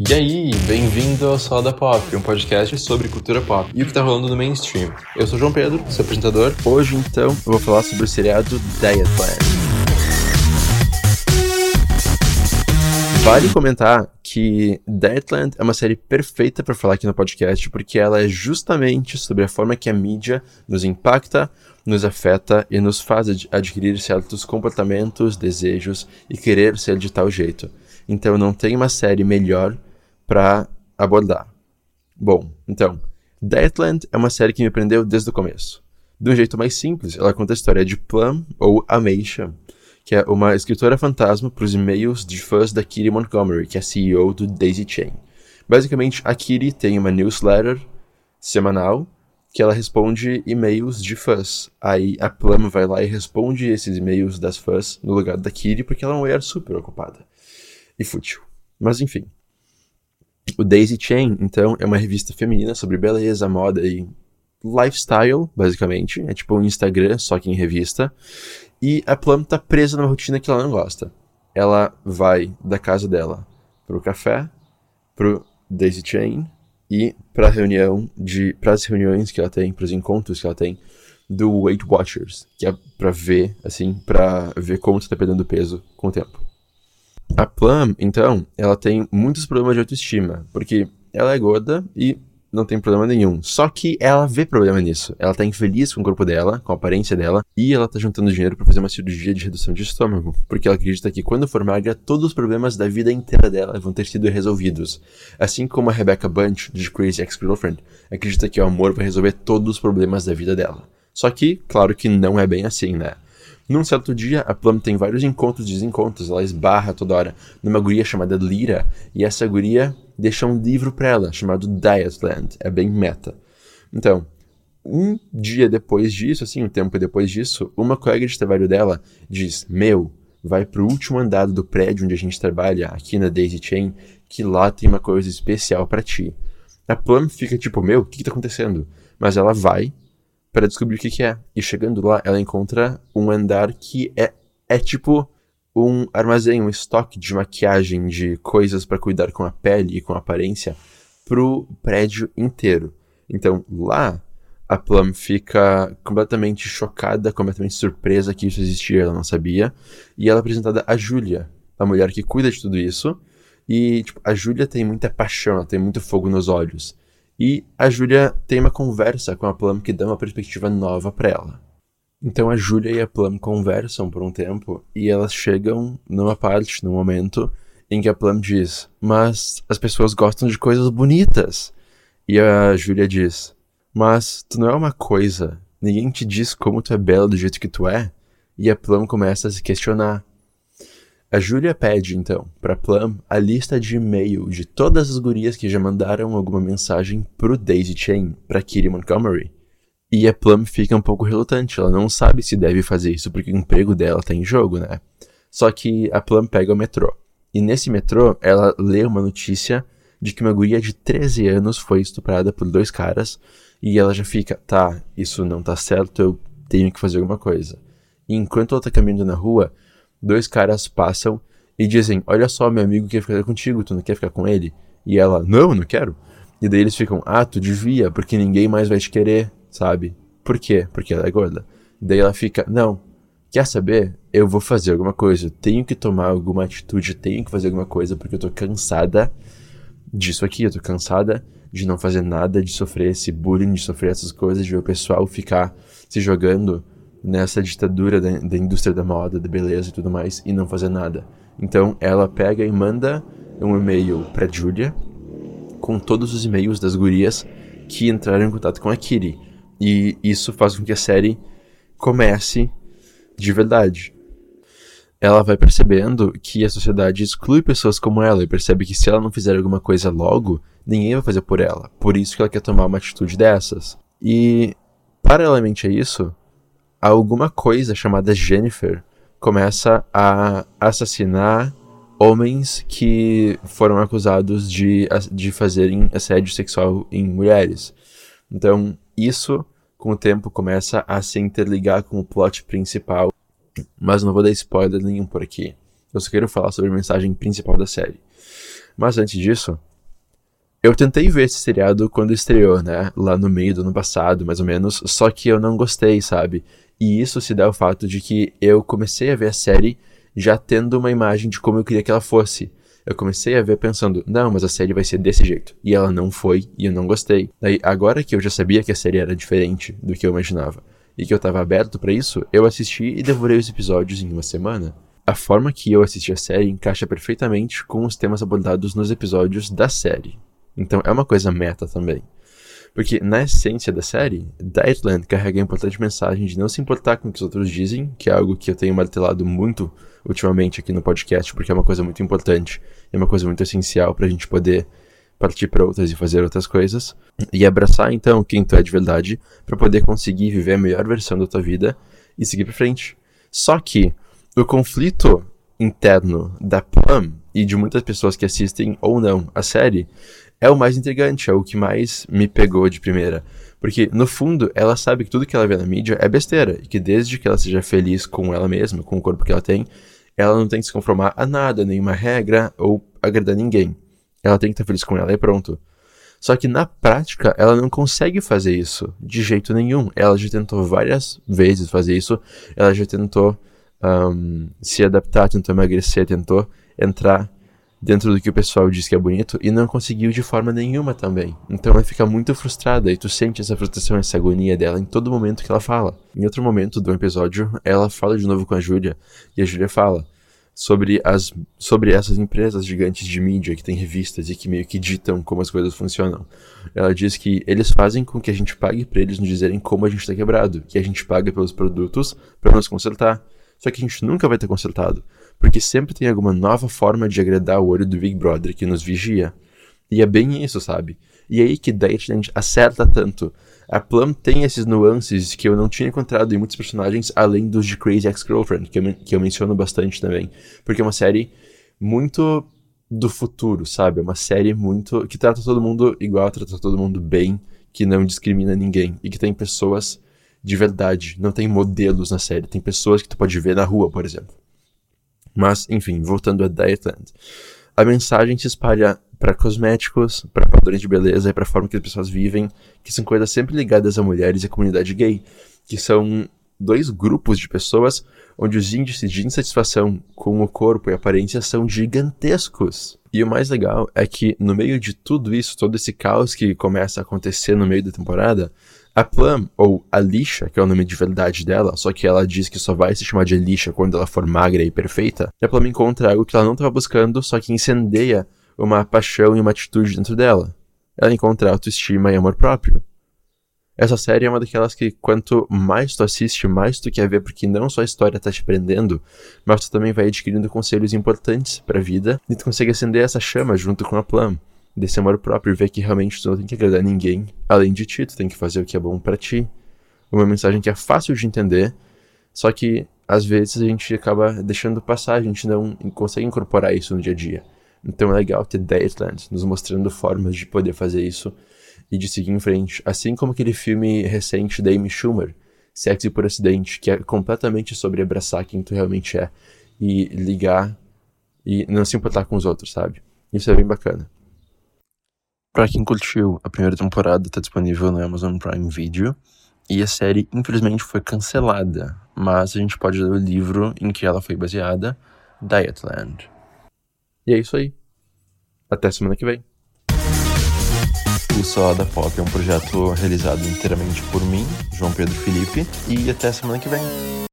E aí, bem-vindo ao Salada Pop, um podcast sobre cultura pop e o que tá rolando no mainstream. Eu sou João Pedro, seu apresentador. Hoje, então, eu vou falar sobre o seriado Dietland. Vale comentar que Dietland é uma série perfeita para falar aqui no podcast, porque ela é justamente sobre a forma que a mídia nos impacta, nos afeta e nos faz ad adquirir certos comportamentos, desejos e querer ser de tal jeito. Então não tem uma série melhor para abordar. Bom, então, Deathland é uma série que me prendeu desde o começo. De um jeito mais simples, ela conta a história de Plum, ou Ameisha, que é uma escritora fantasma para os e-mails de fãs da Kitty Montgomery, que é CEO do Daisy Chain. Basicamente, a Kitty tem uma newsletter semanal que ela responde e-mails de fãs. Aí a Plum vai lá e responde esses e-mails das fãs no lugar da Kitty, porque ela é uma mulher super ocupada e fútil. Mas enfim. O Daisy Chain, então, é uma revista feminina sobre beleza, moda e lifestyle, basicamente. É tipo um Instagram, só que em revista. E a Plum tá presa numa rotina que ela não gosta. Ela vai da casa dela pro café, pro Daisy Chain e pra reunião de. pras reuniões que ela tem, pros encontros que ela tem do Weight Watchers, que é pra ver, assim, pra ver como você tá perdendo peso com o tempo. A Plum, então, ela tem muitos problemas de autoestima, porque ela é gorda e não tem problema nenhum. Só que ela vê problema nisso. Ela tá infeliz com o corpo dela, com a aparência dela, e ela tá juntando dinheiro para fazer uma cirurgia de redução de estômago, porque ela acredita que quando for magra, todos os problemas da vida inteira dela vão ter sido resolvidos. Assim como a Rebecca Bunch, de Crazy Ex-Girlfriend, acredita que o amor vai resolver todos os problemas da vida dela. Só que, claro que não é bem assim, né? Num certo dia, a Plum tem vários encontros e desencontros, ela esbarra toda hora numa guria chamada Lyra, e essa guria deixa um livro pra ela, chamado Dietland, é bem meta. Então, um dia depois disso, assim, um tempo depois disso, uma colega de trabalho dela diz, meu, vai pro último andar do prédio onde a gente trabalha, aqui na Daisy Chain, que lá tem uma coisa especial para ti. A Plum fica tipo, meu, o que, que tá acontecendo? Mas ela vai, para descobrir o que, que, é. E chegando lá, ela encontra um andar que é, é tipo um armazém, um estoque de maquiagem, de coisas para cuidar com a pele e com a aparência pro prédio inteiro. Então lá a Plum fica completamente chocada, completamente surpresa que isso existia, ela não sabia. E ela é apresentada a Julia, a mulher que cuida de tudo isso. E tipo, a Julia tem muita paixão, ela tem muito fogo nos olhos. E a Júlia tem uma conversa com a Plum que dá uma perspectiva nova para ela. Então a Júlia e a Plum conversam por um tempo e elas chegam numa parte, num momento, em que a Plum diz: Mas as pessoas gostam de coisas bonitas. E a Júlia diz: Mas tu não é uma coisa. Ninguém te diz como tu é bela do jeito que tu é. E a Plum começa a se questionar. A Júlia pede, então, para Plum a lista de e-mail de todas as gurias que já mandaram alguma mensagem pro Daisy Chain, pra Kitty Montgomery. E a Plum fica um pouco relutante, ela não sabe se deve fazer isso porque o emprego dela tá em jogo, né? Só que a Plum pega o metrô. E nesse metrô, ela lê uma notícia de que uma guria de 13 anos foi estuprada por dois caras e ela já fica, tá, isso não tá certo, eu tenho que fazer alguma coisa. E enquanto ela tá caminhando na rua, dois caras passam e dizem: Olha só, meu amigo quer ficar contigo, tu não quer ficar com ele? E ela: Não, não quero. E daí eles ficam: Ah, tu devia, porque ninguém mais vai te querer, sabe? Por quê? Porque ela é gorda. Daí ela fica: Não, quer saber? Eu vou fazer alguma coisa, tenho que tomar alguma atitude, tenho que fazer alguma coisa, porque eu tô cansada disso aqui, eu tô cansada de não fazer nada, de sofrer esse bullying, de sofrer essas coisas, de ver o pessoal ficar se jogando nessa ditadura da, da indústria da moda, da beleza e tudo mais, e não fazer nada. Então ela pega e manda um e-mail para Julia com todos os e-mails das gurias que entraram em contato com a Kiri. E isso faz com que a série comece de verdade. Ela vai percebendo que a sociedade exclui pessoas como ela e percebe que se ela não fizer alguma coisa logo, ninguém vai fazer por ela. Por isso que ela quer tomar uma atitude dessas. E, paralelamente a isso, alguma coisa chamada Jennifer começa a assassinar homens que foram acusados de, de fazerem assédio sexual em mulheres. Então, isso, com o tempo, começa a se interligar com o plot principal. Mas não vou dar spoiler nenhum por aqui. Eu só quero falar sobre a mensagem principal da série. Mas antes disso, Eu tentei ver esse seriado quando estreou, né? Lá no meio do ano passado, mais ou menos. Só que eu não gostei, sabe? E isso se dá ao fato de que eu comecei a ver a série já tendo uma imagem de como eu queria que ela fosse. Eu comecei a ver pensando, não, mas a série vai ser desse jeito. E ela não foi, e eu não gostei. Daí, agora que eu já sabia que a série era diferente do que eu imaginava, e que eu tava aberto para isso, eu assisti e devorei os episódios em uma semana. A forma que eu assisti a série encaixa perfeitamente com os temas abordados nos episódios da série. Então é uma coisa meta também. Porque na essência da série, Dietland carrega a importante mensagem de não se importar com o que os outros dizem, que é algo que eu tenho martelado muito ultimamente aqui no podcast, porque é uma coisa muito importante, é uma coisa muito essencial para a gente poder partir para outras e fazer outras coisas, e abraçar então quem tu é de verdade para poder conseguir viver a melhor versão da tua vida e seguir para frente. Só que o conflito interno da Plum e de muitas pessoas que assistem ou não a série é o mais intrigante, é o que mais me pegou de primeira. Porque, no fundo, ela sabe que tudo que ela vê na mídia é besteira, e que desde que ela seja feliz com ela mesma, com o corpo que ela tem, ela não tem que se conformar a nada, nenhuma regra ou agradar ninguém. Ela tem que estar feliz com ela e pronto. Só que na prática, ela não consegue fazer isso de jeito nenhum. Ela já tentou várias vezes fazer isso, ela já tentou um, se adaptar, tentou emagrecer, tentou entrar dentro do que o pessoal diz que é bonito e não conseguiu de forma nenhuma também. Então ela fica muito frustrada e tu sente essa frustração, essa agonia dela em todo momento que ela fala. Em outro momento do episódio, ela fala de novo com a Júlia e a Júlia fala sobre as sobre essas empresas gigantes de mídia que têm revistas e que meio que ditam como as coisas funcionam. Ela diz que eles fazem com que a gente pague para eles nos dizerem como a gente está quebrado, que a gente paga pelos produtos para nos consertar. Só que a gente nunca vai ter consertado porque sempre tem alguma nova forma de agradar o olho do Big Brother que nos vigia. E é bem isso, sabe? E é aí que Deitland acerta tanto. A Plum tem esses nuances que eu não tinha encontrado em muitos personagens, além dos de Crazy Ex-Girlfriend, que, eu, que eu menciono bastante também. Porque é uma série muito do futuro, sabe? É uma série muito. que trata todo mundo igual, trata todo mundo bem, que não discrimina ninguém. E que tem pessoas de verdade. Não tem modelos na série. Tem pessoas que tu pode ver na rua, por exemplo. Mas, enfim, voltando a Dietland. A mensagem se espalha para cosméticos, para padrões de beleza e para a forma que as pessoas vivem, que são coisas sempre ligadas a mulheres e a comunidade gay, que são dois grupos de pessoas onde os índices de insatisfação com o corpo e aparência são gigantescos. E o mais legal é que, no meio de tudo isso, todo esse caos que começa a acontecer no meio da temporada, a Plum, ou Alicia, que é o nome de verdade dela, só que ela diz que só vai se chamar de Alicia quando ela for magra e perfeita, a Plum encontra algo que ela não estava buscando, só que incendeia uma paixão e uma atitude dentro dela. Ela encontra autoestima e amor próprio. Essa série é uma daquelas que quanto mais tu assiste, mais tu quer ver, porque não só a história tá te prendendo, mas tu também vai adquirindo conselhos importantes para a vida e tu consegue acender essa chama junto com a Plum desse amor próprio, ver que realmente tu não tem que agradar ninguém além de ti, tu tem que fazer o que é bom para ti. Uma mensagem que é fácil de entender, só que às vezes a gente acaba deixando passar, a gente não consegue incorporar isso no dia a dia. Então é legal ter Deadlands nos mostrando formas de poder fazer isso e de seguir em frente. Assim como aquele filme recente da Amy Schumer, Sexy por Acidente, que é completamente sobre abraçar quem tu realmente é e ligar e não se importar com os outros, sabe? Isso é bem bacana. Para quem curtiu, a primeira temporada está disponível no Amazon Prime Video e a série infelizmente foi cancelada, mas a gente pode ler o livro em que ela foi baseada, Dietland. E é isso aí. Até semana que vem. O Salada Pop é um projeto realizado inteiramente por mim, João Pedro Felipe, e até semana que vem.